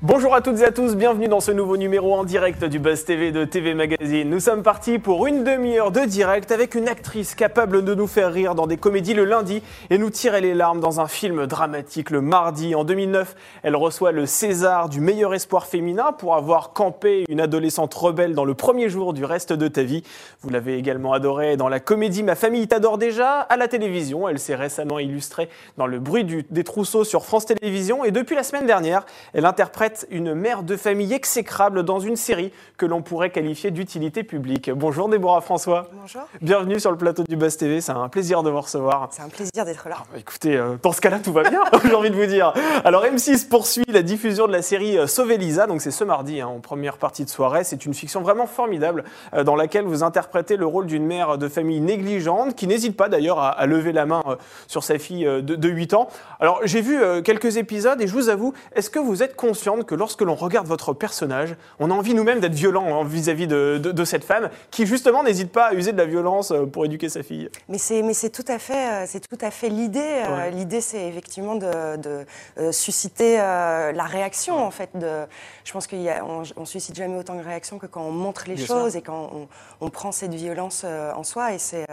Bonjour à toutes et à tous, bienvenue dans ce nouveau numéro en direct du Buzz TV de TV Magazine. Nous sommes partis pour une demi-heure de direct avec une actrice capable de nous faire rire dans des comédies le lundi et nous tirer les larmes dans un film dramatique le mardi. En 2009, elle reçoit le César du meilleur espoir féminin pour avoir campé une adolescente rebelle dans le premier jour du reste de ta vie. Vous l'avez également adorée dans la comédie Ma famille t'adore déjà à la télévision. Elle s'est récemment illustrée dans Le bruit des trousseaux sur France Télévisions et depuis la semaine dernière, elle interprète une mère de famille exécrable dans une série que l'on pourrait qualifier d'utilité publique. Bonjour Déborah François. Bonjour. Bienvenue sur le plateau du Buzz TV, c'est un plaisir de vous recevoir. C'est un plaisir d'être là. Écoutez, euh, dans ce cas-là, tout va bien, j'ai envie de vous dire. Alors, M6 poursuit la diffusion de la série euh, Sauver Lisa, donc c'est ce mardi, hein, en première partie de soirée. C'est une fiction vraiment formidable euh, dans laquelle vous interprétez le rôle d'une mère de famille négligente, qui n'hésite pas d'ailleurs à, à lever la main euh, sur sa fille de, de 8 ans. Alors, j'ai vu quelques épisodes et je vous avoue, est-ce que vous êtes que lorsque l'on regarde votre personnage, on a envie nous-mêmes d'être violent hein, vis-à-vis de, de- de cette femme qui, justement, n'hésite pas à user de la violence euh, pour éduquer sa fille Mais c'est mais c'est tout à fait euh, c'est tout à fait l'idée. Euh, Ouais. L'idée c'est effectivement de, de, susciter la réaction en fait. De, je pense qu'on on, on suscite jamais autant de réactions que quand on montre les Bien choses et quand on, on prend cette violence en soi. Et c'est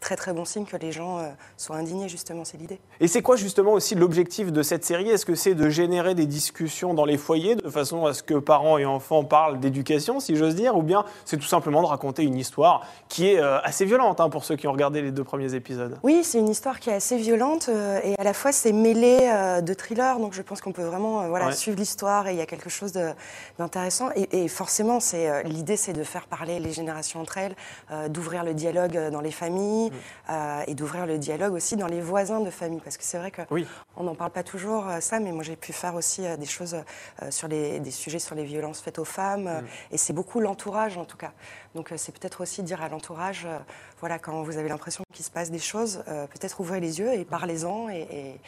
très très bon signe que les gens soient indignés justement. C'est l'idée. Et c'est quoi justement aussi l'objectif de cette série? Est-ce que c'est de générer des discussions dans les de façon à ce que parents et enfants parlent d'éducation, si j'ose dire, ou bien c'est tout simplement de raconter une histoire qui est euh, assez violente hein, pour ceux qui ont regardé les deux premiers épisodes Oui, c'est une histoire qui est assez violente euh, et à la fois c'est mêlé euh, de thriller, donc je pense qu'on peut vraiment voilà, Ouais. suivre l'histoire et il y a quelque chose d'intéressant. Et, et forcément, c'est l'idée c'est de faire parler les générations entre elles, d'ouvrir le dialogue dans les familles euh, et d'ouvrir le dialogue aussi dans les voisins de famille, parce que c'est vrai que Oui. on n'en parle pas toujours ça, mais moi j'ai pu faire aussi des choses sur les des sujets sur les violences faites aux femmes, euh, et c'est beaucoup l'entourage en tout cas. Donc euh, c'est peut-être aussi dire à l'entourage, euh, voilà, quand vous avez l'impression qu'il se passe des choses, euh, peut-être ouvrez les yeux et parlez-en, et,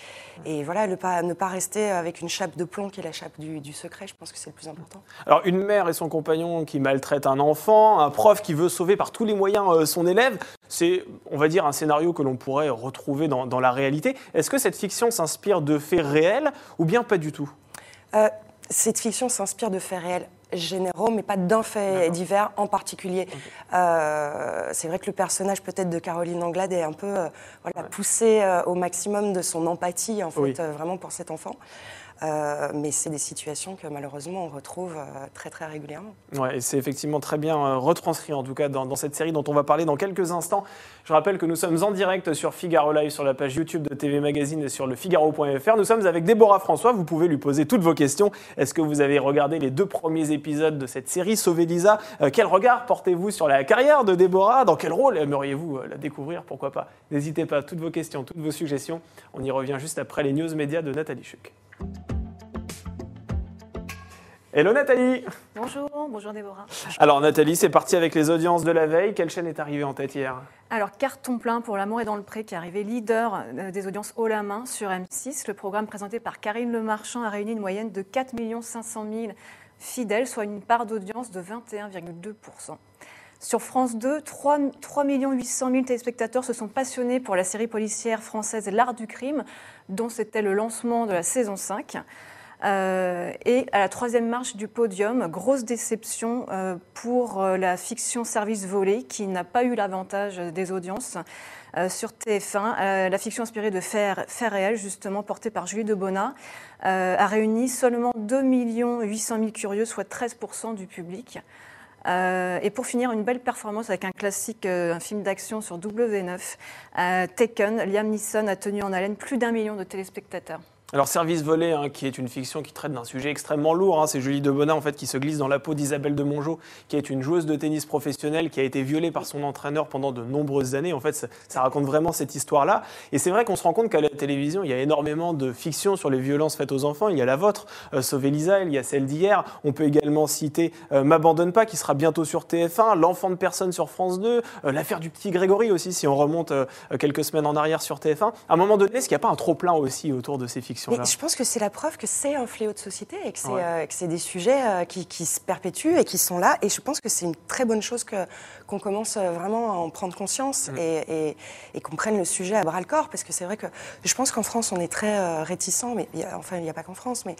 et, et voilà, ne pas, ne pas rester avec une chape de plomb qui est la chape du, du secret, je pense que c'est le plus important. Alors une mère et son compagnon qui maltraitent un enfant, un prof qui veut sauver par tous les moyens euh, son élève, c'est, on va dire, un scénario que l'on pourrait retrouver dans, dans la réalité. Est-ce que cette fiction s'inspire de faits réels ou bien pas du tout? Euh, cette fiction s'inspire de faits réels généraux, mais pas d'un fait divers en particulier. Euh, c'est vrai que le personnage peut-être de Caroline Anglade est un peu euh, voilà, poussé euh, au maximum de son empathie, en fait, Oui. vraiment pour cet enfant. Euh, mais c'est des situations que malheureusement on retrouve euh, très très régulièrement. Ouais, c'est effectivement très bien euh, retranscrit en tout cas dans, cette série dont on va parler dans quelques instants. Je rappelle que nous sommes en direct sur Figaro Live sur la page YouTube de TV Magazine et sur le Figaro.fr. Nous sommes avec Déborah François. Vous pouvez lui poser toutes vos questions. Est-ce que vous avez regardé les deux premiers épisodes de cette série Sauver Lisa? Quel regard portez-vous sur la carrière de Déborah? Dans quel rôle aimeriez-vous la découvrir? Pourquoi pas? N'hésitez pas, toutes vos questions, toutes vos suggestions. On y revient juste après les news médias de Nathalie Chuc. Hello Nathalie Bonjour, bonjour Déborah. Alors Nathalie, c'est parti avec les audiences de la veille. Quelle chaîne est arrivée en tête hier Alors, carton plein pour L'amour est dans le pré qui est arrivé leader euh, des audiences haut la main sur M6. Le programme présenté par Karine Le Marchand a réuni une moyenne de 4 500 000 fidèles, soit une part d'audience de 21,2%. Sur France 2, 3, 3 800 000 téléspectateurs se sont passionnés pour la série policière française L'Art du crime, dont c'était le lancement de la saison 5. Euh, et à la troisième marche du podium, grosse déception euh, pour euh, la fiction Service volé qui n'a pas eu l'avantage des audiences sur TF1. Euh, la fiction inspirée de faits, faits réels, justement portée par Julie Debona, euh, a réuni seulement 2 800 000 curieux, soit 13% du public. Euh, et pour finir, une belle performance avec un classique, euh, un film d'action sur W9, euh, Taken. Liam Neeson a tenu en haleine plus d'un million de téléspectateurs. Alors Service volé, hein, qui est une fiction qui traite d'un sujet extrêmement lourd. hein, c'est Julie Debona en fait qui se glisse dans la peau d'Isabelle de Mongeau, qui est une joueuse de tennis professionnelle qui a été violée par son entraîneur pendant de nombreuses années. En fait, ça, raconte vraiment cette histoire-là. Et c'est vrai qu'on se rend compte qu'à la télévision, il y a énormément de fictions sur les violences faites aux enfants. Il y a la vôtre, euh, Sauver Lisa, il y a celle d'hier. On peut également citer euh, M'abandonne pas, qui sera bientôt sur TF1, L'enfant de personne sur France 2, euh, l'affaire du petit Grégory aussi, si on remonte euh, quelques semaines en arrière sur TF1. À un moment donné, est-ce qu'il n'y a pas un trop plein aussi autour de ces fictions? Fiction-là Je pense que c'est la preuve que c'est un fléau de société et que c'est des sujets qui, qui, se perpétuent et qui sont là. Et je pense que c'est une très bonne chose que qu'on commence euh, vraiment à en prendre conscience mm. et, qu'on prenne le sujet à bras le corps. Parce que c'est vrai que je pense qu'en France, on est très euh, réticent, mais enfin, il n'y a pas qu'en France, mais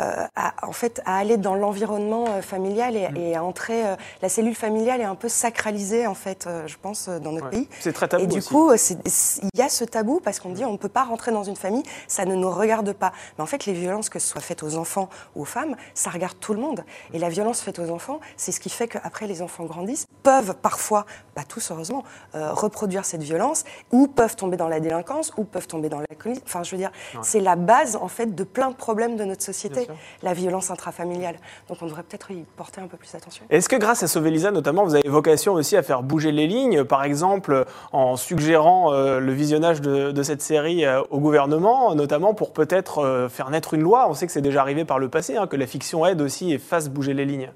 euh, à, en fait, à aller dans l'environnement familial mm. et, à entrer. la cellule familiale est un peu sacralisée, en fait, je pense, dans notre pays. C'est très tabou. Et du coup, il y a ce tabou parce qu'on dit on ne peut pas rentrer dans une famille, ça ne nous regarde pas. Mais en fait, les violences, que ce soit faites aux enfants ou aux femmes, ça regarde tout le monde. Et la violence faite aux enfants, c'est ce qui fait qu'après les enfants grandissent, peuvent parfois, pas tous heureusement, euh, reproduire cette violence, ou peuvent tomber dans la délinquance, ou peuvent tomber dans l'alcoolisme. Enfin, je veux dire, c'est la base en fait de plein de problèmes de notre société, la violence intrafamiliale. Donc on devrait peut-être y porter un peu plus attention. Est-ce que grâce à Sauver Lisa, notamment, vous avez vocation aussi à faire bouger les lignes, par exemple en suggérant euh, le visionnage de, cette série euh, au gouvernement, notamment pour peut-être faire naître une loi? On sait que c'est déjà arrivé par le passé, hein, que la fiction aide aussi et fasse bouger les lignes.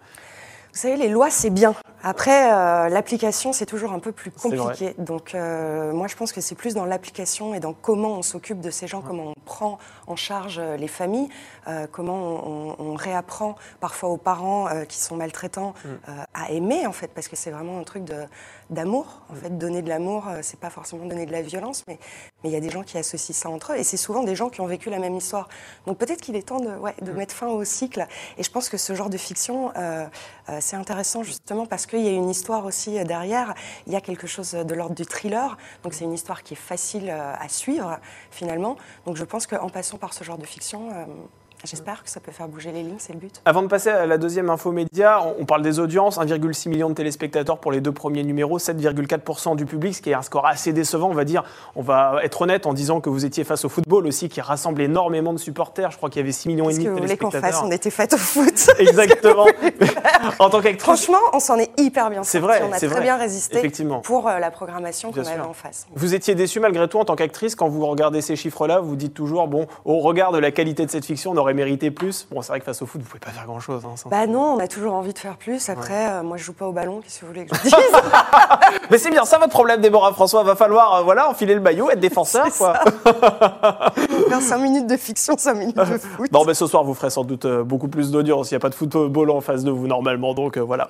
Vous savez, les lois, c'est bien. Après, euh, l'application, c'est toujours un peu plus compliqué. Donc, euh, moi, je pense que c'est plus dans l'application et dans comment on s'occupe de ces gens, comment on prend en charge euh, les familles, comment on, réapprend parfois aux parents qui sont maltraitants mm. à aimer, en fait, parce que c'est vraiment un truc d'amour. En mm. fait, donner de l'amour, c'est pas forcément donner de la violence, mais il y a des gens qui associent ça entre eux, et c'est souvent des gens qui ont vécu la même histoire. Donc, peut-être qu'il est temps de, ouais, de mm. mettre fin au cycle. Et je pense que ce genre de fiction, c'est intéressant justement parce qu'il y a une histoire aussi derrière. Il y a quelque chose de l'ordre du thriller. Donc c'est une histoire qui est facile euh, à suivre finalement. Donc je pense qu'en passant par ce genre de fiction, euh, J'espère que ça peut faire bouger les lignes, c'est le but. Avant de passer à la deuxième info média, on parle des audiences, 1,6 million de téléspectateurs pour les deux premiers numéros, 7,4% du public, ce qui est un score assez décevant, on va dire. On va être honnête en disant que vous étiez face au football aussi, qui rassemble énormément de supporters. Je crois qu'il y avait 6 millions et demi de téléspectateurs. qu'on fasse? On était fait au foot. Exactement. en tant qu'actrice. Franchement, on s'en est hyper bien C'est vrai. On a très bien résisté Effectivement. pour euh, la programmation qu'on avait en face. Vous étiez déçu malgré tout en tant qu'actrice quand vous regardez ces chiffres-là, vous dites toujours, bon, au regard de la qualité de cette fiction, on aurait mérité plus. Bon, c'est vrai que face au foot, vous pouvez pas faire grand-chose. Hein, bah non, on a toujours envie de faire plus. Après, euh, moi, je joue pas au ballon. Qu'est-ce que vous voulez que je dise? Mais c'est bien ça votre problème, Déborah François. Va falloir, euh, voilà, enfiler le maillot, être défenseur, quoi. faire 5 minutes de fiction, 5 minutes de foot. Non, mais ce soir, vous ferez sans doute euh, beaucoup plus d'audience. Il n'y a pas de football en face de vous normalement, donc voilà.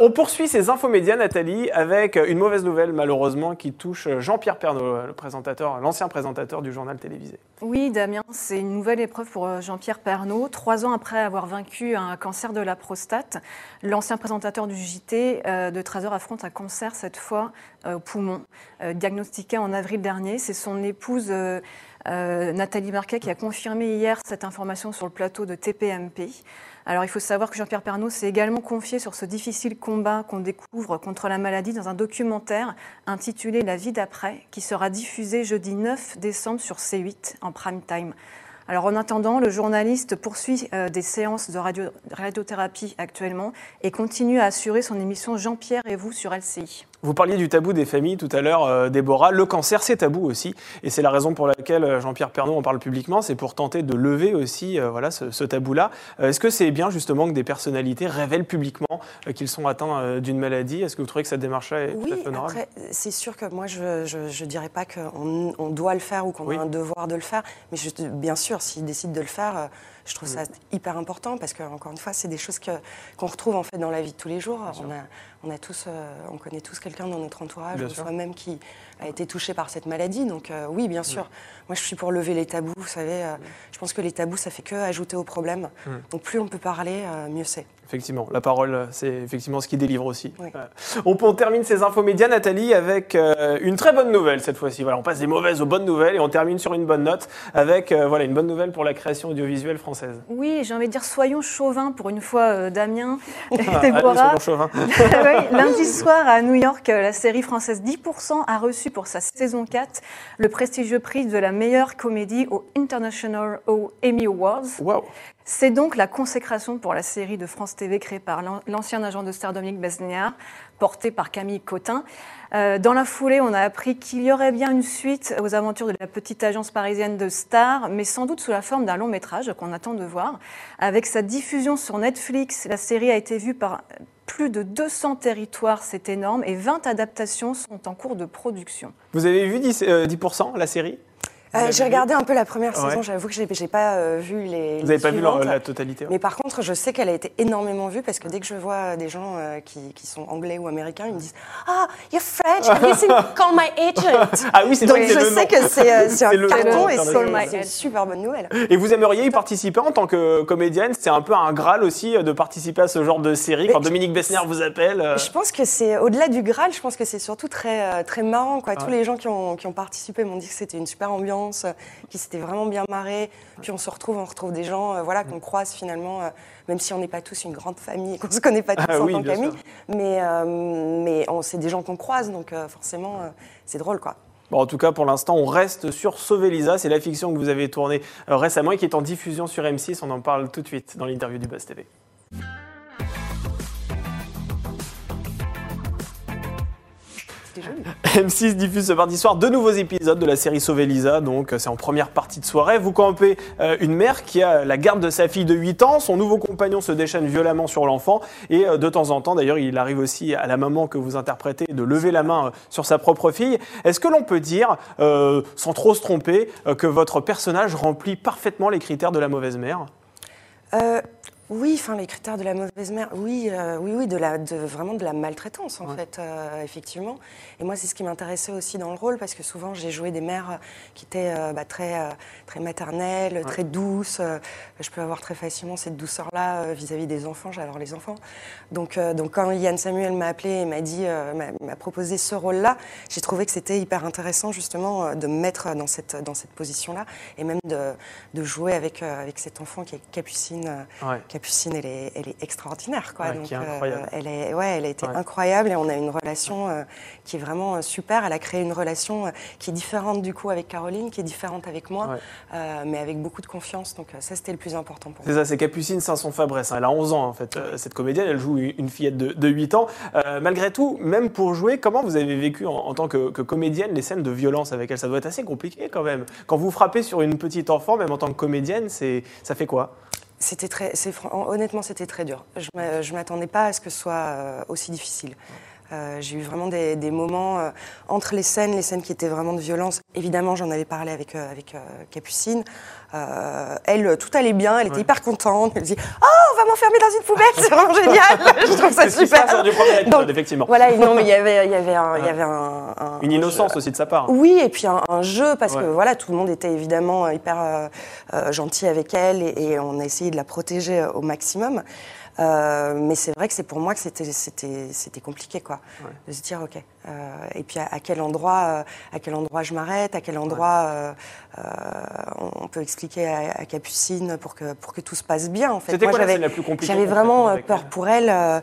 on poursuit ces infos médias, Nathalie, avec une mauvaise nouvelle, malheureusement, qui touche Jean-Pierre Pernaud, le présentateur, l'ancien présentateur du journal télévisé. Oui, Damien, c'est une nouvelle épreuve pour Jean-Pierre Pernaud. Trois ans après avoir vaincu un cancer de la prostate, l'ancien présentateur du JT euh, de 13 affronte un cancer cette fois euh, au poumon, euh, diagnostiqué en avril dernier. C'est son épouse Nathalie Marquet qui a confirmé hier cette information sur le plateau de TPMP. Alors il faut savoir que Jean-Pierre Pernaud s'est également confié sur ce difficile combat qu'on découvre contre la maladie dans un documentaire intitulé La vie d'après, qui sera diffusé jeudi 9 décembre sur C8 en prime time. Alors en attendant, le journaliste poursuit euh, des séances de radiothérapie actuellement et continue à assurer son émission Jean-Pierre et vous sur LCI. Vous parliez du tabou des familles tout à l'heure, euh, Déborah. Le cancer, c'est tabou aussi. Et c'est la raison pour laquelle euh, Jean-Pierre Pernaud en parle publiquement. C'est pour tenter de lever aussi voilà, ce, tabou-là. Est-ce que c'est bien justement que des personnalités révèlent publiquement qu'ils sont atteints d'une maladie? Est-ce que vous trouvez que cette démarche est oui, après, c'est sûr que moi, je ne dirais pas qu'on on doit le faire ou qu'on a un devoir de le faire. Mais je, bien sûr, s'ils décident de le faire je trouve ça hyper important parce que encore une fois, c'est des choses qu'on retrouve en fait dans la vie de tous les jours. On a, on a, tous, euh, on connaît tous quelqu'un dans notre entourage, ou soi-même qui a été touché par cette maladie. Donc euh, oui, bien sûr. Moi, je suis pour lever les tabous. Vous savez, euh, je pense que les tabous, ça fait que ajouter au problème. Donc plus on peut parler, mieux c'est. Effectivement, la parole, c'est effectivement ce qui délivre aussi. On, termine ces infos médias, Nathalie, avec une très bonne nouvelle cette fois-ci. Voilà, on passe des mauvaises aux bonnes nouvelles et on termine sur une bonne note avec voilà, une bonne nouvelle pour la création audiovisuelle française. Oui, j'ai envie de dire soyons chauvins pour une fois, euh, Damien et Déborah. lundi soir à New York, la série française 10% a reçu pour sa saison 4 le prestigieux prix de la meilleure comédie au International Emmy Awards. C'est donc la consécration pour la série de France TV créée par l'ancien agent de star Dominique Besniard, portée par Camille Cotin. Euh, dans la foulée, on a appris qu'il y aurait bien une suite aux aventures de la petite agence parisienne de stars, mais sans doute sous la forme d'un long métrage qu'on attend de voir. Avec sa diffusion sur Netflix, la série a été vue par plus de 200 territoires, c'est énorme, et 20 adaptations sont en cours de production. Vous avez vu 10%, 10 la série? Euh, j'ai regardé un peu la première Ouais. saison, j'avoue que j'ai j'ai pas euh, vu les. Vous n'avez pas vu la, totalité hein Mais par contre, je sais qu'elle a été énormément vue parce que dès que je vois des gens euh, qui, qui sont anglais ou américains, ils me disent Ah, you're French, have you seen Call My Agent? Ah oui, c'est Donc vrai je sais nom. que c'est euh, c'est un C'est nom carton et c'est une super bonne nouvelle. Et vous aimeriez y participer en tant que comédienne? C'est un peu un graal aussi euh, de participer à ce genre de série quand Dominique Bessner vous appelle. euh, Je pense que c'est au-delà du Graal, je pense que c'est surtout très, euh, très marrant. Quoi. Tous les gens qui ont, qui ont participé m'ont dit que c'était une super ambiance, euh, qu'ils s'étaient vraiment bien marrés. Puis on se retrouve, on retrouve des gens euh, voilà, qu'on croise finalement, euh, même si on n'est pas tous une grande famille qu'on ne se connaît pas tous Ah en oui, tant qu'amis. Mais, mais on- c'est des gens qu'on croise, donc forcément, c'est drôle. quoi. Bon, en tout cas, pour l'instant, on reste sur Sauver Lisa. C'est la fiction que vous avez tournée récemment et qui est en diffusion sur M6. On en parle tout de suite dans l'interview du Buzz TV. C'était joli. M6 diffuse ce mardi soir deux nouveaux épisodes de la série Sauver Lisa. Donc, euh, c'est en première partie de soirée. Vous campez euh, une mère qui a la garde de sa fille de 8 ans. Son nouveau compagnon se déchaîne violemment sur l'enfant. Et euh, de temps en temps, d'ailleurs, il arrive aussi à la maman que vous interprétez de lever la main euh, sur sa propre fille. Est-ce que l'on peut dire, sans trop se tromper, que votre personnage remplit parfaitement les critères de la mauvaise mère? Oui, enfin les critères de la mauvaise mère, oui, euh, oui, oui, de la, de, vraiment de la maltraitance en Ouais. fait, euh, effectivement. Et moi, c'est ce qui m'intéressait aussi dans le rôle parce que souvent j'ai joué des mères qui étaient euh, bah, très, euh, très maternelles, très douces. euh, je peux avoir très facilement cette douceur-là euh, vis-à-vis des enfants. J'adore les enfants. Donc, euh, donc quand Yann Samuel m'a appelé et m'a dit, euh, m'a- m'a proposé ce rôle-là, j'ai trouvé que c'était hyper intéressant justement euh, de me mettre dans cette, dans cette position-là et même de, de jouer avec, euh, avec cet enfant qui est Capucine. euh. Capucine, elle est, elle est extraordinaire. Quoi. Ouais, Donc, qui est euh, incroyable. elle, est, ouais, elle a été Ouais. incroyable et on a une relation euh, qui est vraiment euh, super. Elle a créé une relation qui est différente du coup avec Caroline, qui est différente avec moi, mais avec beaucoup de confiance. Donc ça, c'était le plus important pour C'est moi. ça, c'est Capucine Sanson-Fabresse. hein. Elle a 11 ans, en fait, cette comédienne. Elle joue une fillette de, de 8 ans. Euh, malgré tout, même pour jouer, comment vous avez vécu en, en tant que, que comédienne les scènes de violence avec elle? Ça doit être assez compliqué quand même. Quand vous frappez sur une petite enfant, même en tant que comédienne, c'est, ça fait quoi? C'était très, honnêtement, c'était très dur. Je ne m'attendais pas à ce que ce soit euh, aussi difficile. Euh, j'ai eu vraiment des, des moments euh, entre les scènes, les scènes qui étaient vraiment de violence. Évidemment, j'en avais parlé avec, euh, avec Capucine. Elle, tout allait bien, elle était Ouais. hyper contente. Elle dit Oh, on va m'enfermer dans une poubelle, c'est vraiment génial. Je trouve ça super. lors du premier épisode, Donc, effectivement. Voilà, non, mais il y avait, il y avait un. il y avait un- un- Une un innocence jeu. aussi de sa part. Oui, et puis un, un jeu, parce que voilà, tout le monde était évidemment hyper gentil avec elle et, et on a essayé de la protéger au maximum. Euh, mais c'est vrai que c'est pour moi que c'était c'était c'était compliqué quoi Ouais. de se dire ok euh, et puis à, à quel endroit euh, à quel endroit je m'arrête à quel endroit on peut expliquer à, à Capucine pour que pour que tout se passe bien en fait C'était quoi la j'avais- scène la plus compliquée j'avais vraiment peur pour elle.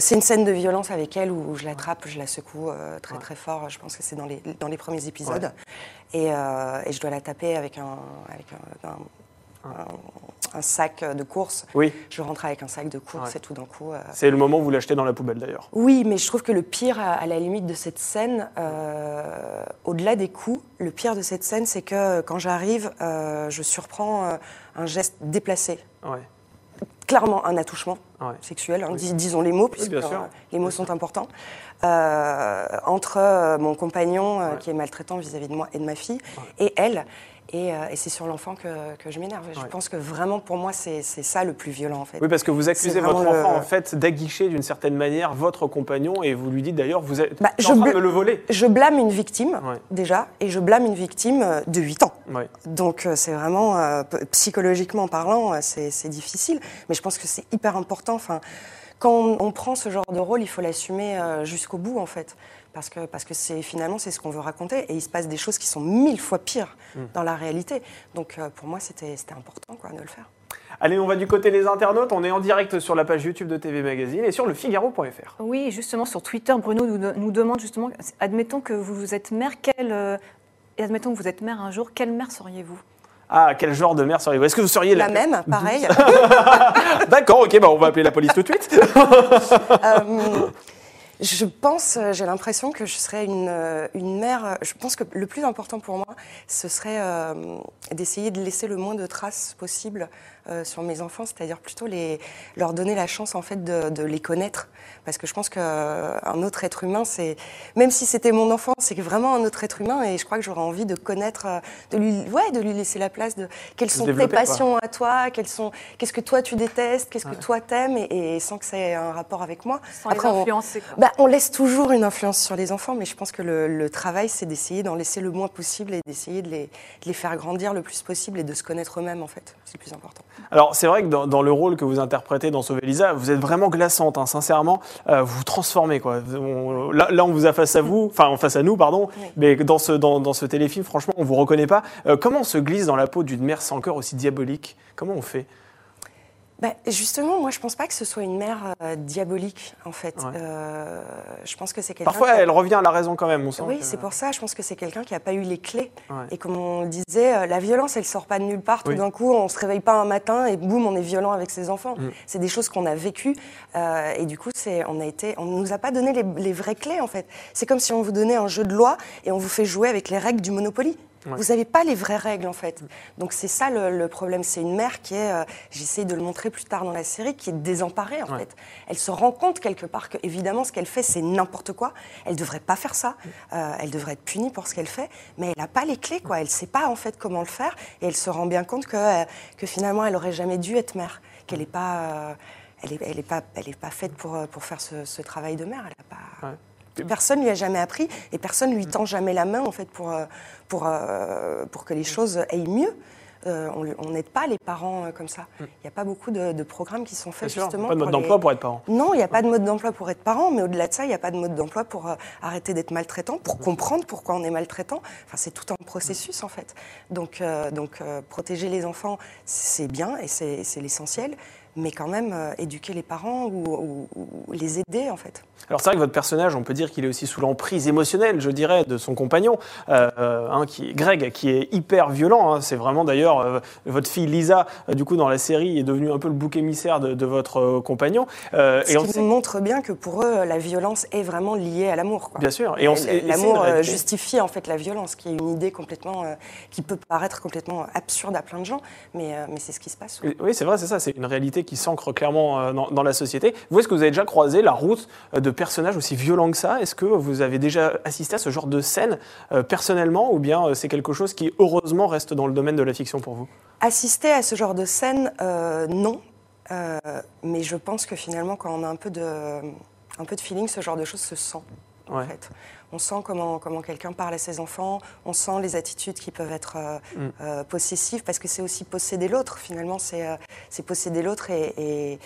c'est une scène de violence avec elle où je l'attrape, je la secoue très Ouais. très fort. Je pense que c'est dans les, dans les premiers épisodes. Et, et je dois la taper avec un, avec un, un- un- un sac de course. Oui, Je rentre avec un sac de course Ouais. et tout d'un coup. euh, c'est le moment où vous l'achetez dans la poubelle d'ailleurs. oui, mais je trouve que le pire, à, à la limite de cette scène, euh, au-delà des coups, le pire de cette scène, c'est que euh, quand j'arrive, euh, je surprends euh, un geste déplacé. Ouais. Clairement, un attouchement Ouais. sexuel, hein, dis- disons les mots, puisque euh, les mots sont importants, euh, entre euh, mon compagnon euh, qui est maltraitant vis-à-vis de moi et de ma fille, et elle. Et, euh, et c'est sur l'enfant que, que je m'énerve. Je pense que vraiment, pour moi, c'est ça le plus violent, en fait. Oui, parce que vous accusez votre enfant le- en fait d'aguicher d'une certaine manière votre compagnon et vous lui dites d'ailleurs vous êtes Bah, en train de le voler. Je blâme une victime, Ouais. déjà, et je blâme une victime euh, de 8 ans. Ouais. Donc euh, c'est vraiment, euh, psychologiquement parlant, c'est c'est difficile. Mais je pense que c'est hyper important. Enfin, quand on, prend ce genre de rôle, il faut l'assumer euh, jusqu'au bout, en fait. Parce que parce que c'est finalement c'est ce qu'on veut raconter, et il se passe des choses qui sont mille fois pires Mm. dans la réalité. Donc euh, pour moi, c'était c'était important quoi, de le faire. Allez, on va du côté des internautes. On est en direct sur la page YouTube de TV Magazine et sur le Figaro.fr. Oui, justement, sur Twitter, Bruno nous, nous demande justement, admettons que vous êtes mère, quelle, euh, et admettons que vous êtes mère un jour, quelle mère seriez-vous? Ah, quel genre de mère seriez-vous? Est-ce que vous seriez La la, même, pareil. D'accord, ok, bah on va appeler la police tout de suite. Euh, Je pense, j'ai l'impression que je serais une, une mère. Je pense que le plus important pour moi, ce serait d'essayer de laisser le moins de traces possible euh, sur mes enfants, c'est-à-dire plutôt les, leur donner la chance en fait de, les connaître. Parce que je pense qu'un euh, autre être humain, c'est même si c'était mon enfant, c'est vraiment un autre être humain et je crois que j'aurais envie de connaître, euh, de lui, ouais, de lui laisser la place de quelles sont tes passions à toi, quelles sont, qu'est-ce que toi tu détestes, qu'est-ce que toi t'aimes et, sans que ça ait un rapport avec moi. Sans Après, les influencer. On, bah, on laisse toujours une influence sur les enfants, mais je pense que le, travail, c'est d'essayer d'en laisser le moins possible et d'essayer de les, de les faire grandir le plus possible et de se connaître eux-mêmes en fait. C'est le plus important. Alors, c'est vrai que dans, le rôle que vous interprétez dans Sauver Lisa, vous êtes vraiment glaçante, hein, sincèrement. Euh, vous vous transformez, quoi. là, on vous a face à vous, enfin, face à nous, pardon, mais dans ce, dans, ce téléfilm, franchement, on vous reconnaît pas. Euh, comment on se glisse dans la peau d'une mère sans cœur aussi diabolique? Comment on fait? Bah, justement, moi, je pense pas que ce soit une mère euh, diabolique, en fait. Euh, je pense que c'est quelqu'un. Parfois, elle revient à la raison quand même, on sent. Oui, c'est pour ça. Je pense que c'est quelqu'un qui n'a pas eu les clés. Et comme on disait, euh, la violence, elle sort pas de nulle part. Tout d'un coup, on se réveille pas un matin et boum, on est violent avec ses enfants. Mm. C'est des choses qu'on a vécues. et du coup, c'est, on a été, on nous a pas donné les, les vraies clés, en fait. C'est comme si on vous donnait un jeu de loi et on vous fait jouer avec les règles du Monopoly. Vous n'avez pas les vraies règles en fait. Donc c'est ça le, problème. C'est une mère qui est, euh, j'essaie de le montrer plus tard dans la série, qui est désemparée en fait. Elle se rend compte quelque part que évidemment ce qu'elle fait c'est n'importe quoi. Elle devrait pas faire ça. Euh, elle devrait être punie pour ce qu'elle fait, mais elle n'a pas les clés quoi. Elle sait pas en fait comment le faire et elle se rend bien compte que, euh, que finalement elle aurait jamais dû être mère, qu'elle n'est pas, elle est, elle est pas, elle est pas faite pour, pour faire ce, travail de mère. Elle a pas. Personne lui a jamais appris et personne lui tend jamais la main en fait pour, euh, pour, euh, pour que les choses aillent mieux. Euh, on n'aide pas les parents comme ça. Il n'y a pas beaucoup de, programmes qui sont faits justement. Pas de mode d'emploi pour être parent. Non, il n'y a pas de mode d'emploi pour être parent, mais au-delà de ça, il n'y a pas de mode d'emploi pour arrêter d'être maltraitant, pour comprendre pourquoi on est maltraitant. Enfin, c'est tout un processus en fait. Donc, donc protéger les enfants, c'est bien et c'est l'essentiel mais quand même euh, éduquer les parents ou, les aider en fait. Alors c'est vrai que votre personnage, on peut dire qu'il est aussi sous l'emprise émotionnelle, je dirais, de son compagnon, euh, hein, qui est Greg, qui est hyper violent. Hein. C'est vraiment d'ailleurs euh, votre fille Lisa, du coup dans la série, est devenue un peu le bouc émissaire de, votre compagnon. Ce et qui montre bien que pour eux, la violence est vraiment liée à l'amour. Bien sûr. Et, l'amour justifie en fait la violence, qui est une idée complètement, qui peut paraître complètement absurde à plein de gens, mais, mais c'est ce qui se passe. Oui, c'est vrai, c'est ça. C'est une réalité qui s'ancre clairement euh, dans, la société. Vous, est-ce que vous avez déjà croisé la route euh, de personnages aussi violents que ça? Est-ce que vous avez déjà assisté à ce genre de scène euh, personnellement ou bien c'est quelque chose qui, heureusement, reste dans le domaine de la fiction pour vous? Assister à ce genre de scène, non. mais je pense que finalement, quand on a un peu de, un peu de feeling, ce genre de choses se sent. En fait on sent comment, comment quelqu'un parle à ses enfants, on sent les attitudes qui peuvent être euh, mm. euh, possessives, parce que c'est aussi posséder l'autre, finalement, c'est euh, posséder l'autre et,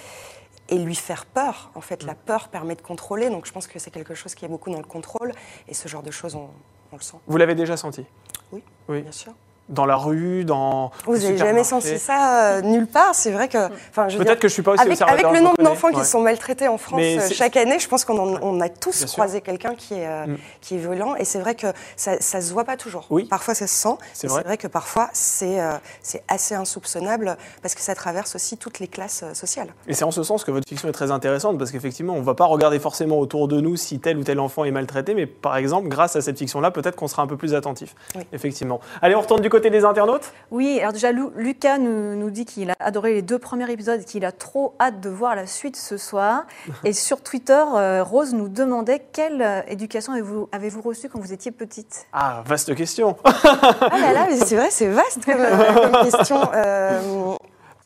et, lui faire peur. En fait, la mm. peur permet de contrôler, donc je pense que c'est quelque chose qui est beaucoup dans le contrôle, et ce genre de choses, on, on le sent. Vous l'avez déjà senti? Oui, oui, bien sûr dans la rue, dans. Vous n'avez jamais senti ça euh, nulle part. C'est vrai que. Peut-être que je suis pas aussi avec, avec le nombre d'enfants qui sont maltraités en France euh, chaque année, je pense qu'on a tous croisé quelqu'un qui est euh, mm. qui est violent. Et c'est vrai que ça, ça se voit pas toujours. Oui. Parfois ça se sent. C'est vrai. vrai. que parfois c'est c'est assez insoupçonnable parce que ça traverse aussi toutes les classes sociales. Et c'est en ce sens que votre fiction est très intéressante parce qu'effectivement on ne va pas regarder forcément autour de nous si tel ou tel enfant est maltraité, mais par exemple grâce à cette fiction-là, peut-être qu'on sera un peu plus attentif. Effectivement. Allez, on retourne du côté des internautes? Oui, alors déjà, Lucas nous, dit qu'il a adoré les deux premiers épisodes et qu'il a trop hâte de voir la suite ce soir. et sur Twitter, euh, Rose nous demandait quelle euh, éducation avez-vous avez reçue quand vous étiez petite? Ah, vaste question Ah là là, c'est vrai, c'est vaste comme, euh, question.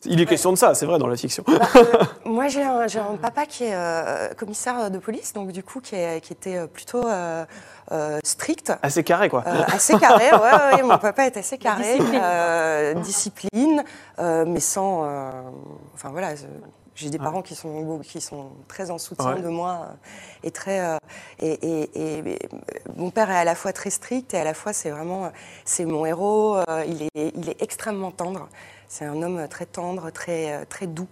Il est question de ça, c'est vrai, dans la fiction. Bah, moi, j'ai un, papa qui est commissaire de police, donc du coup, qui, qui était plutôt euh, strict. Assez carré, quoi. Euh, assez carré, ouais, ouais, mon papa est assez carré. Discipline, euh, mais sans. enfin voilà. J'ai des parents qui sont, qui sont très en soutien de moi et très et, et, mon père est à la fois très strict et à la fois c'est vraiment c'est mon héros. il est il est extrêmement tendre. C'est un homme très tendre, très très doux.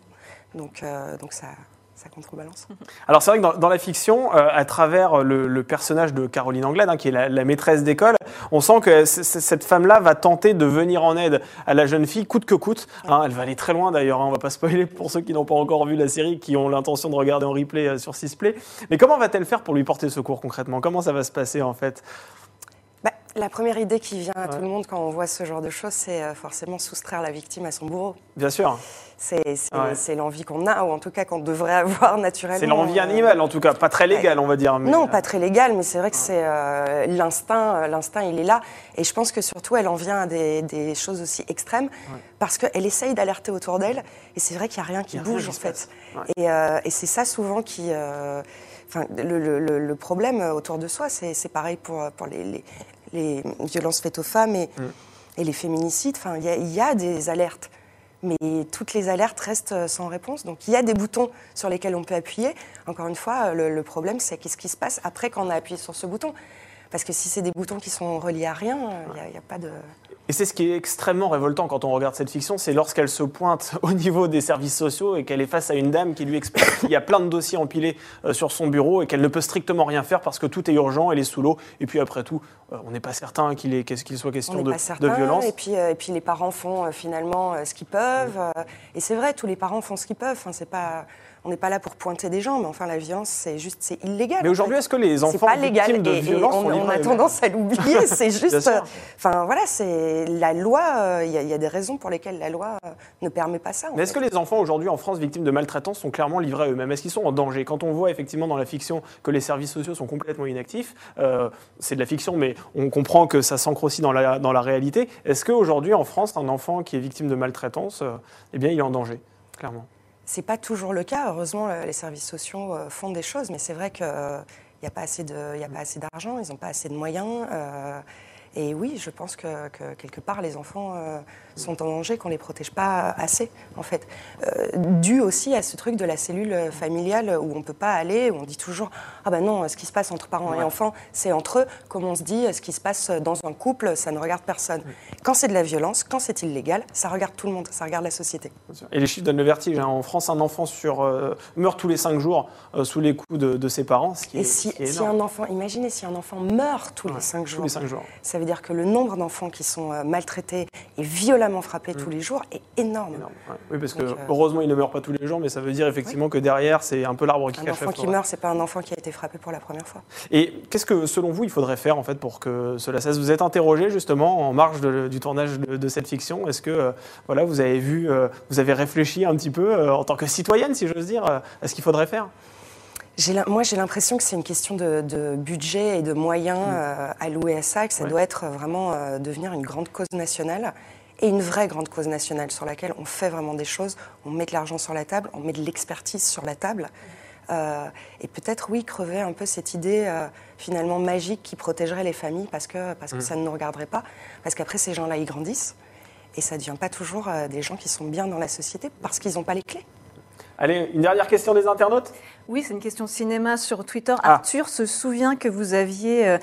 Donc donc ça ça contrebalance. Alors c'est vrai que dans, dans la fiction, euh, à travers le, le personnage de Caroline Anglade, hein, qui est la, la maîtresse d'école, on sent que cette femme-là va tenter de venir en aide à la jeune fille, coûte que coûte. hein. elle va aller très loin d'ailleurs, hein, on va pas spoiler pour ceux qui n'ont pas encore vu la série, qui ont l'intention de regarder en replay euh, sur Sisplay. Mais comment va-t-elle faire pour lui porter secours concrètement? Comment ça va se passer en fait? La première idée qui vient à tout le monde quand on voit ce genre de choses, c'est euh, forcément soustraire la victime à son bourreau. Bien sûr, C'est Ouais. l'envie qu'on a, ou en tout cas qu'on devrait avoir naturellement. c'est l'envie euh, animale en tout cas, pas très légale on va dire. mais, Non, euh, pas très légal, mais c'est vrai que c'est euh, l'instinct. L'instinct, il est là. Et je pense que surtout, elle en vient à des, des choses aussi extrêmes parce qu'elle essaye d'alerter autour d'elle. Et c'est vrai qu'il n'y a rien qui a bouge, en fait. Et, euh, et c'est ça souvent qui. euh, Enfin, le, le- le- le problème autour de soi, c'est c'est pareil pour, pour les, les- les violences faites aux femmes et, Mm. et les féminicides. Enfin, il y, a- il y a des alertes. Mais toutes les alertes restent euh, sans réponse. Donc il y a des boutons sur lesquels on peut appuyer. Encore une fois, le, le problème, c'est qu'est-ce qui se passe après quand on a appuyé sur ce bouton? Parce que si c'est des boutons qui sont reliés à rien, euh, il n'y a pas de... Et c'est ce qui est extrêmement révoltant quand on regarde cette fiction, c'est lorsqu'elle se pointe au niveau des services sociaux et qu'elle est face à une dame qui lui explique qu'il y a plein de dossiers empilés euh, sur son bureau et qu'elle ne peut strictement rien faire parce que tout est urgent, elle est sous l'eau. Et puis après tout, euh, on n'est pas certain qu'il qu'il soit On question n'est de, pas de certain. violence. Et puis, euh, et puis les parents font finalement ce qu'ils peuvent. euh, et c'est vrai, tous les parents font ce qu'ils peuvent. Enfin, c'est pas, on n'est pas là pour pointer des gens, mais enfin la violence, c'est juste, c'est illégal. Mais aujourd'hui, est-ce que les c'est enfants pas légal victimes de et, et on, sont on a tendance à l'oublier. C'est juste, euh, enfin voilà, c'est la loi. euh, Il y, a- il y a des raisons pour lesquelles la loi euh, ne permet pas ça. Mais est-ce que les enfants aujourd'hui en France victimes de maltraitance sont clairement livrés à eux-mêmes? Est-ce qu'ils sont en danger? Quand on voit effectivement dans la fiction que les services sociaux sont complètement inactifs, euh, c'est de la fiction, mais on comprend que ça s'ancre aussi dans la, dans la réalité. Est-ce qu'aujourd'hui en France, un enfant qui est victime de maltraitance, eh bien il est en danger, clairement? C'est pas toujours le cas. Heureusement, le- les services sociaux euh, font des choses, mais c'est vrai qu'il n'y a pas assez de, il y a pas assez d'argent, ils n'ont pas assez de moyens. euh, et oui, je pense que, que quelque part, les enfants euh, sont en danger, qu'on les protège pas assez, en fait. Euh, dû aussi à ce truc de la cellule familiale où on peut pas aller, où on dit toujours ah ben non, ce qui se passe entre parents et enfants, c'est entre eux. Comme on se dit, ce qui se passe dans un couple, ça ne regarde personne. Quand c'est de la violence, quand c'est illégal, ça regarde tout le monde, ça regarde la société. Et les chiffres donnent le vertige. hein. En France, un enfant sur, euh, meurt tous les cinq jours euh, sous les coups de, de ses parents, ce qui est, Et si, qui est si un enfant, imaginez si un enfant meurt tous Ouais, les cinq tous jours, les cinq jours. ça veut dire que le nombre d'enfants qui sont euh, maltraités et violemment frappés tous les jours est énorme. Énorme, ouais. Oui, parce que Donc, euh, heureusement, il ne meurt pas tous les jours, mais ça veut dire effectivement que derrière, c'est un peu l'arbre qui Un cache enfant la qui meurt, c'est pas un enfant qui a été frappé pour la première fois. Et qu'est-ce que, selon vous, il faudrait faire en fait pour que cela cesse? Vous êtes interrogé justement en marge de- du tournage de, de cette fiction. Est-ce que euh, voilà, vous avez vu, euh, vous avez réfléchi un petit peu euh, en tant que citoyenne, si j'ose dire, à ce qu'il faudrait faire? Moi, j'ai l'impression que c'est une question de, de budget et de moyens euh, alloués à ça, que ça Mm. Ouais. doit être vraiment euh, devenir une grande cause nationale et une vraie grande cause nationale sur laquelle on fait vraiment des choses, on met de l'argent sur la table, on met de l'expertise sur la table. Euh, et peut-être, oui, crever un peu cette idée euh, finalement magique qui protégerait les familles parce que, parce que ça ne nous regarderait pas. Parce qu'après, ces gens-là, ils grandissent et ça ne devient pas toujours euh, des gens qui sont bien dans la société parce qu'ils n'ont pas les clés. Allez, une dernière question des internautes? Oui, c'est une question cinéma sur Twitter. Ah. Arthur se souvient que vous aviez, euh,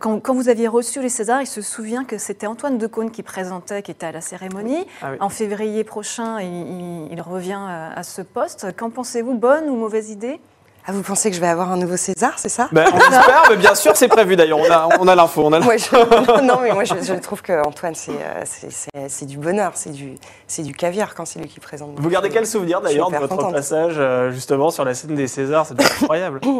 quand, quand vous aviez reçu les Césars, il se souvient que c'était Antoine Decaune qui présentait, qui était à la cérémonie. Ah oui. En février prochain, il, il- il revient à, à ce poste. Qu'en pensez-vous? Bonne ou mauvaise idée? Ah, vous pensez que je vais avoir un nouveau César, c'est ça? Ben, On espère, mais bien sûr, c'est prévu d'ailleurs. On a, on a l'info. On a Moi, je- non, mais moi, je, je trouve qu'Antoine, c'est euh, c'est- c'est- c'est du bonheur, c'est du, c'est du caviar quand c'est lui qui présente. Vous gardez quel souvenir d'ailleurs de votre contente. passage euh, justement sur la scène des Césars? C'est incroyable.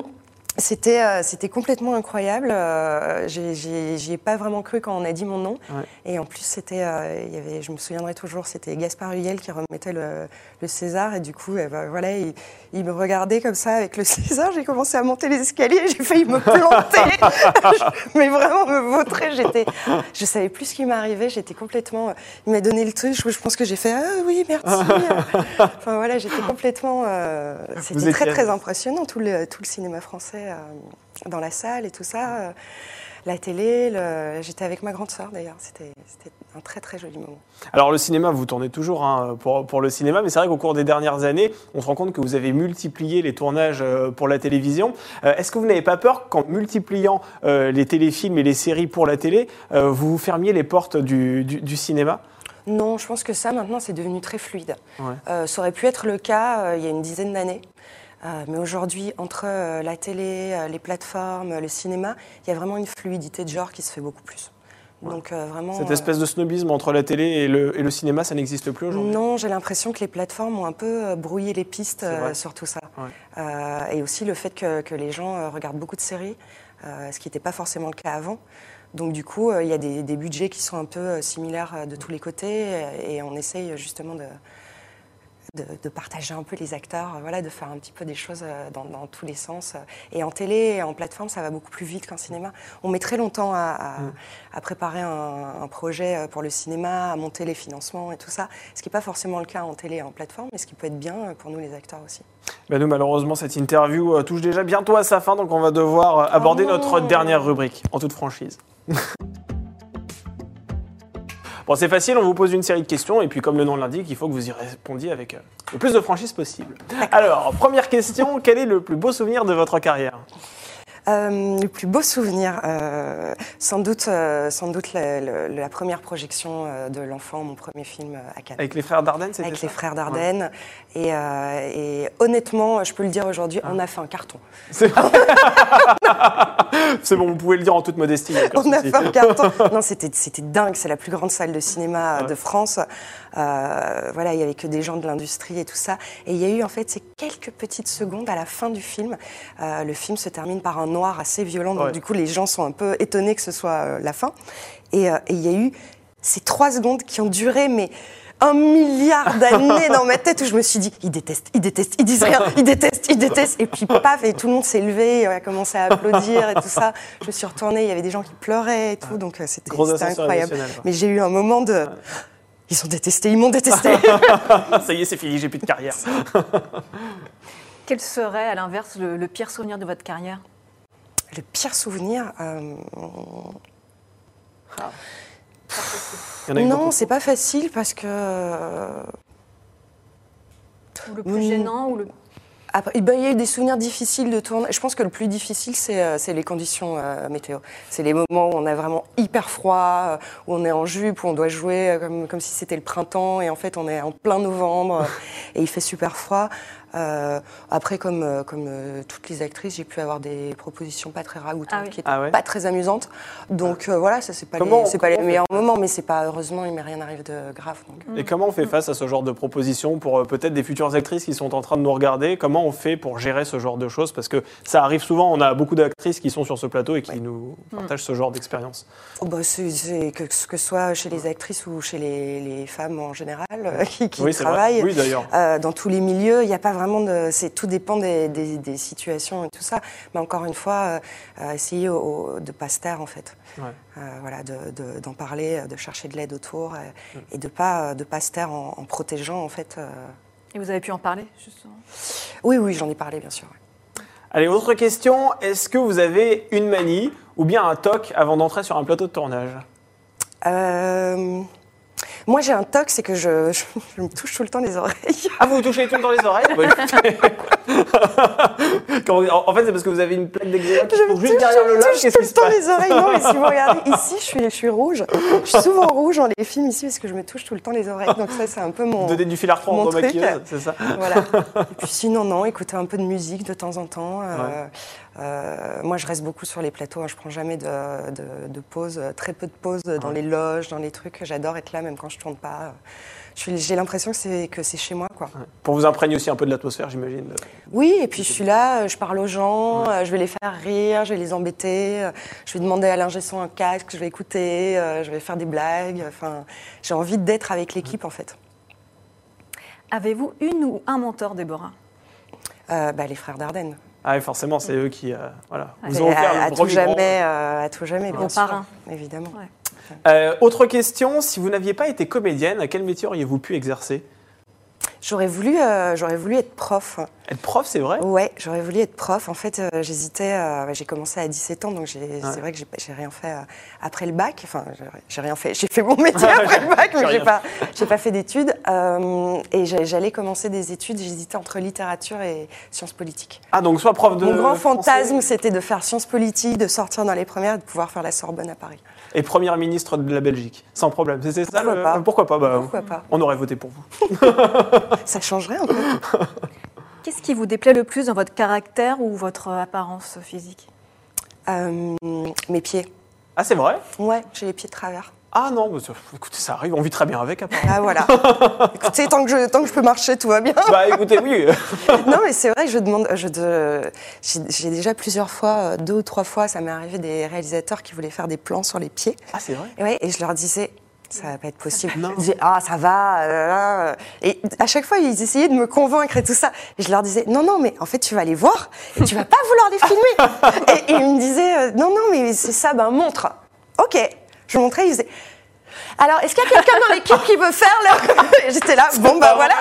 C'était euh, c'était complètement incroyable. Euh, J'y ai pas vraiment cru quand on a dit mon nom. Ouais. Et en plus, c'était, euh, il y avait, je me souviendrai toujours, c'était Gaspard Huliel qui remettait le, le César. Et du coup, ben, voilà, il, il me regardait comme ça avec le César. J'ai commencé à monter les escaliers. J'ai failli me planter. Je- mais vraiment me vautrer. J'étais, je savais plus ce qui m'arrivait. J'étais complètement. Il m'a donné le truc. Je, je pense que j'ai fait ah oui merci. enfin voilà, j'étais complètement. euh, c'était très très impressionnant tout le tout le cinéma français euh, dans la salle et tout ça. La télé, le- j'étais avec ma grande sœur d'ailleurs. C'était un très très joli moment. Alors le cinéma, vous tournez toujours hein, pour, pour le cinéma, mais c'est vrai qu'au cours des dernières années, on se rend compte que vous avez multiplié les tournages euh, pour la télévision. Euh, Est-ce que vous n'avez pas peur qu'en multipliant euh, les téléfilms et les séries pour la télé, vous vous fermiez les portes du, du- du cinéma? Non, je pense que ça maintenant c'est devenu très fluide. Ouais. Euh, ça aurait pu être le cas euh, il y a une dizaine d'années. Euh, mais aujourd'hui, entre euh, la télé, euh, les plateformes, le cinéma, il y a vraiment une fluidité de genre qui se fait beaucoup plus. Donc euh, vraiment. Cette espèce de snobisme entre la télé et le, et le cinéma, ça n'existe plus aujourd'hui? Non, j'ai l'impression que les plateformes ont un peu brouillé les pistes euh, sur tout ça. Ouais. Euh, et aussi le fait que, que les gens regardent beaucoup de séries, ce qui n'était pas forcément le cas avant. Donc du coup, il y a des, des budgets qui sont un peu similaires de tous les côtés et on essaye justement de, de, de partager un peu les acteurs, euh, voilà, de faire un petit peu des choses euh, dans, dans tous les sens. Et en télé et en plateforme, ça va beaucoup plus vite qu'en cinéma. On met très longtemps à, à- Mm. à préparer un, un projet euh, pour le cinéma, à monter les financements et tout ça, ce qui n'est pas forcément le cas en télé et en plateforme, mais ce qui peut être bien euh, pour nous les acteurs aussi. Ben nous, malheureusement, cette interview euh, touche déjà bientôt à sa fin, donc on va devoir euh, aborder non. notre dernière rubrique, en toute franchise. bon, c'est facile, on vous pose une série de questions, et puis comme le nom l'indique, il faut que vous y répondiez avec euh, le plus de franchise possible. Alors, première question, quel est le plus beau souvenir de votre carrière? Euh, le plus beau souvenir, euh, sans doute, euh, sans doute la, la- la première projection de l'enfant, mon premier film à Cannes. Avec les frères Dardenne, c'était Avec ça les frères Dardenne. Et, et honnêtement, je peux le dire aujourd'hui, Ah. on a fait un carton. C'est C'est bon, vous pouvez le dire en toute modestie. On a fait un carton. Non, c'était c'était dingue. C'est la plus grande salle de cinéma Ouais. de France. Voilà, il y avait que des gens de l'industrie et tout ça. Et il y a eu en fait ces quelques petites secondes à la fin du film. Le film se termine par un noir assez violent. Donc Ouais. du coup, les gens sont un peu étonnés que ce soit euh, la fin. Et euh, et il y a eu ces trois secondes qui ont duré, mais un milliard d'années dans ma tête où je me suis dit, ils détestent, ils détestent, ils disent rien, ils détestent, ils détestent. Et puis paf, et tout le monde s'est levé, a commencé à applaudir et tout ça. Je me suis retournée, il y avait des gens qui pleuraient et tout, donc euh, c'était incroyable. Mais j'ai eu un moment de, ils ont détesté, ils m'ont détesté. Ça y est, c'est fini, j'ai plus de carrière. Quel serait, à l'inverse, le, le pire souvenir de votre carrière? Le pire souvenir, euh, Il y en a eu non, c'est pas facile parce que Ou le plus gênant ou le... Après, ben, il y a eu des souvenirs difficiles de tournage. Je pense que le plus difficile, c'est euh, c'est les conditions euh, météo. C'est les moments où on a vraiment hyper froid, euh, où on est en jupe, où on doit jouer comme, comme si c'était le printemps, et en fait, on est en plein novembre, et il fait super froid. Euh, après, comme, euh, comme euh, toutes les actrices, j'ai pu avoir des propositions pas très ragoûtantes, Ah oui. qui étaient Ah ouais pas très amusantes. Donc euh, voilà, ça, c'est pas, Comment- les, c'est pas les meilleurs moments, mais c'est pas, heureusement, il m'est rien arrivé de grave. donc. Et comment on fait face à ce genre de propositions pour euh, peut-être des futures actrices qui sont en train de nous regarder? Comment on fait pour gérer ce genre de choses? Parce que ça arrive souvent, on a beaucoup d'actrices qui sont sur ce plateau et qui nous partagent ce genre d'expérience. Oh, bah, c'est, c'est que, que ce soit chez les actrices ou chez les, les femmes en général euh, qui, oui, travaillent. Oui, d'ailleurs. Euh, dans tous les milieux, il n'y a pas vraiment de. C'est, tout dépend des, des- des situations et tout ça. Mais encore une fois, euh, euh, essayer au- au- de ne pas se taire, en fait. Ouais. Euh, voilà, de- de- d'en parler, de chercher de l'aide autour euh, Mm. et de ne pas, de pas se taire en, en protégeant, en fait. euh. Et vous avez pu en parler, justement? Oui, oui, j'en ai parlé, bien sûr. ouais. Allez, autre question. Est-ce que vous avez une manie ou bien un toc avant d'entrer sur un plateau de tournage? Euh, moi, j'ai un toc, c'est que je, je- je me touche tout le temps les oreilles. Ah, vous vous touchez tout le temps les oreilles. Quand En en fait, c'est parce que vous avez une plaque d'eczéma qui se Je me trouve juste touche, derrière je le me lobe. touche Qu'est-ce tout le temps les oreilles. Non, mais si vous regardez ici, je suis, je suis rouge. Je suis souvent rouge dans les films ici parce que je me touche tout le temps les oreilles. Donc ça, c'est un peu mon. Donner du fil à retordre maquilleuses, c'est ça Voilà. Et puis sinon, non, écouter un peu de musique de temps en temps. Euh, euh, moi, je reste beaucoup sur les plateaux. hein. Je prends jamais de, de, de pause, euh, très peu de pauses dans les loges, dans les trucs. J'adore être là, même quand je tourne pas. Je J'ai l'impression que c'est que c'est chez moi, quoi. Pour vous imprégner aussi un peu de l'atmosphère, j'imagine. Oui, et puis je suis là, euh, je parle aux gens, euh, je vais les faire rire, je vais les embêter, euh, je vais demander à l'ingé son un casque, je vais écouter, je vais faire des blagues. Enfin, j'ai envie d'être avec l'équipe en fait. Avez-vous une ou un mentor, Déborah? Euh, bah, les frères Dardenne. Ah oui, forcément, c'est eux qui euh, voilà, vous ont offert à, le à tout jamais, euh, à tout jamais, bien Mon sûr, parrain. évidemment. Ouais. Euh, autre question, si vous n'aviez pas été comédienne, à quel métier auriez-vous pu exercer? J'aurais voulu, euh, j'aurais voulu être prof. Être prof, c'est vrai? Ouais, j'aurais voulu être prof. En fait, euh, j'hésitais. euh, j'ai commencé à 17 ans, donc c'est vrai que j'ai rien fait après le bac. Enfin, j'ai- rien fait. J'ai fait mon métier après le bac, mais j'ai pas, j'ai pas fait d'études. Et j'allais commencer des études. J'hésitais entre littérature et sciences politiques. Ah, donc soit prof de. mon grand français fantasme, c'était de faire sciences politiques, de sortir dans les premières, et de pouvoir faire la Sorbonne à Paris. Et première ministre de la Belgique, sans problème. C'est ça Pourquoi le- pas Pourquoi pas bah, Pourquoi pas On aurait voté pour vous. Ça changerait un peu. Qu'est-ce qui vous déplaît le plus dans votre caractère ou votre apparence physique? Euh, mes pieds. Ah, c'est vrai? Ouais, j'ai les pieds de travers. Ah non, bah, ça- écoutez, ça arrive, on vit très bien avec apparemment. Ah voilà. Écoutez, tant que, je, tant que je peux marcher, tout va bien. bah écoutez, oui. non, mais c'est vrai je demande. Je de, j'ai, déjà plusieurs fois, euh, deux ou trois fois, ça m'est arrivé des réalisateurs qui voulaient faire des plans sur les pieds. Ah, c'est vrai? Et, ouais, et je leur disais. Ça va pas être possible. Non. Ils disaient ah ça va. euh, euh. Et à chaque fois ils essayaient de me convaincre et tout ça. Et je leur disais non non mais en fait tu vas les voir et tu vas pas vouloir les filmer. et, et ils me disaient non non mais c'est ça ben montre. Ok. Je montrais ils disaient alors est-ce qu'il y a quelqu'un dans l'équipe qui veut faire Et J'étais là bon bah voilà.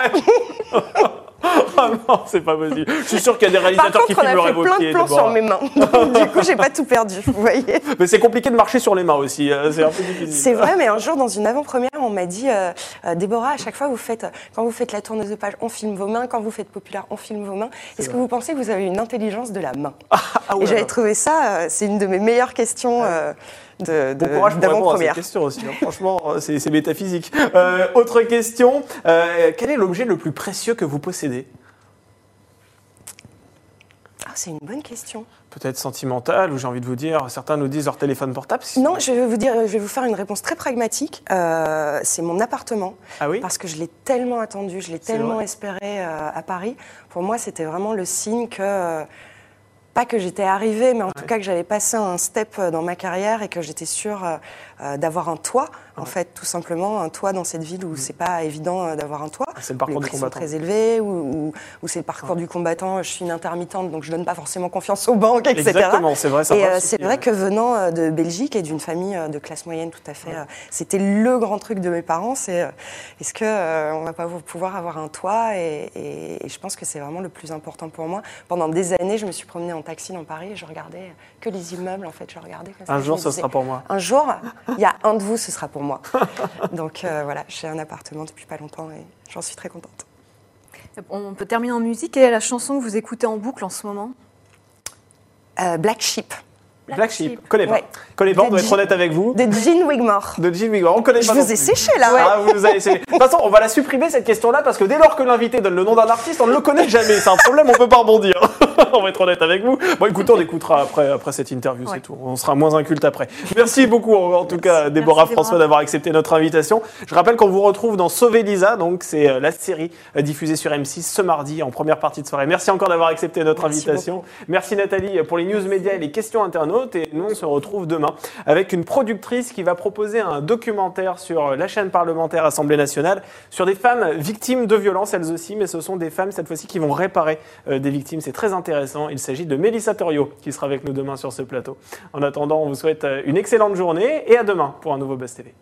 Ah non, c'est pas possible. Je suis sûr qu'il y a des Par réalisateurs contre, qui on a filmeraient fait vos plein pieds. de plans sur mes mains. du coup, j'ai pas tout perdu, vous voyez. Mais c'est compliqué de marcher sur les mains aussi. euh, C'est un peu difficile. C'est vrai, mais un jour, dans une avant-première, on m'a dit, euh, euh, Déborah, à chaque fois, vous faites, quand vous faites la tourneuse de page, on filme vos mains. Quand vous faites populaire, on filme vos mains. Est-ce que vous pensez que vous avez une intelligence de la main? Ah ouais, Et j'avais trouvé ça, euh, c'est une de mes meilleures questions euh, d'avant-première. question aussi. hein. Franchement, euh, c'est métaphysique. Euh, autre question. Euh, quel est l'objet le plus précieux que vous possédez? Ah, c'est une bonne question. Peut-être sentimental, ou j'ai envie de vous dire, certains nous disent leur téléphone portable. Non, je vais vous dire, je vais vous faire une réponse très pragmatique. Euh, c'est mon appartement. Ah oui? Parce que je l'ai tellement attendu, je l'ai tellement espéré à Paris. Pour moi, c'était vraiment le signe que, pas que j'étais arrivée, mais en tout cas que j'avais passé un step euh, dans ma carrière et que j'étais sûre euh, euh, d'avoir un toit, en fait, tout simplement, un toit dans cette ville où c'est pas évident euh, d'avoir un toit. Mm. C'est le où parcours les du prix sont combattant. très élevés, où, où- où c'est le parcours du combattant. Je suis une intermittente, donc je donne pas forcément confiance aux banques, etc. Exactement, c'est vrai, ça Et euh, c'est vrai que venant euh, de Belgique et d'une famille de classe moyenne tout à fait, euh, c'était le grand truc de mes parents. C'est euh, est-ce que on va pas pouvoir avoir un toit et, et- et je pense que c'est vraiment le plus important pour moi. Pendant des années, je me suis promenée en taxi dans Paris et je regardais que les immeubles. En fait, je regardais comme ça. Un jour, ce disais, sera pour moi. Un jour, il y a un de vous, ce sera pour moi. Donc euh, voilà, j'ai un appartement depuis pas longtemps et j'en suis très contente. On peut terminer en musique. Quelle est la chanson que vous écoutez en boucle en ce moment? Euh, Black Sheep Black Sheep. Connais pas. Ouais. Connais pas, on doit être honnête avec vous. de Jean Wigmore. De Jim Wigmore. On connaît Je pas. vous non ai séché là. Ah, vous nous avez essayé. De toute façon, on va la supprimer cette question-là parce que dès lors que l'invité donne le nom d'un artiste, on ne le connaît jamais. C'est un problème, on peut pas rebondir. on va être honnête avec vous. Bon, écoutez, on écoutera après, après cette interview, c'est Ouais. tout. On sera moins inculte après. Merci beaucoup, en tout cas, Déborah Merci, François, d'avoir accepté notre invitation. Je rappelle qu'on vous retrouve dans Sauver Lisa, donc c'est euh, la série euh, diffusée sur M6 ce mardi en première partie de soirée. Merci encore d'avoir accepté notre Merci invitation. Merci Nathalie pour les news médias et les questions internautes. Et nous, on se retrouve demain avec une productrice qui va proposer un documentaire sur la chaîne parlementaire Assemblée nationale sur des femmes victimes de violences, elles aussi, mais ce sont des femmes cette fois-ci qui vont réparer euh, des victimes. C'est très intéressant. Il s'agit de Mélissa Torio qui sera avec nous demain sur ce plateau. En attendant, on vous souhaite euh, une excellente journée et à demain pour un nouveau Buzz TV.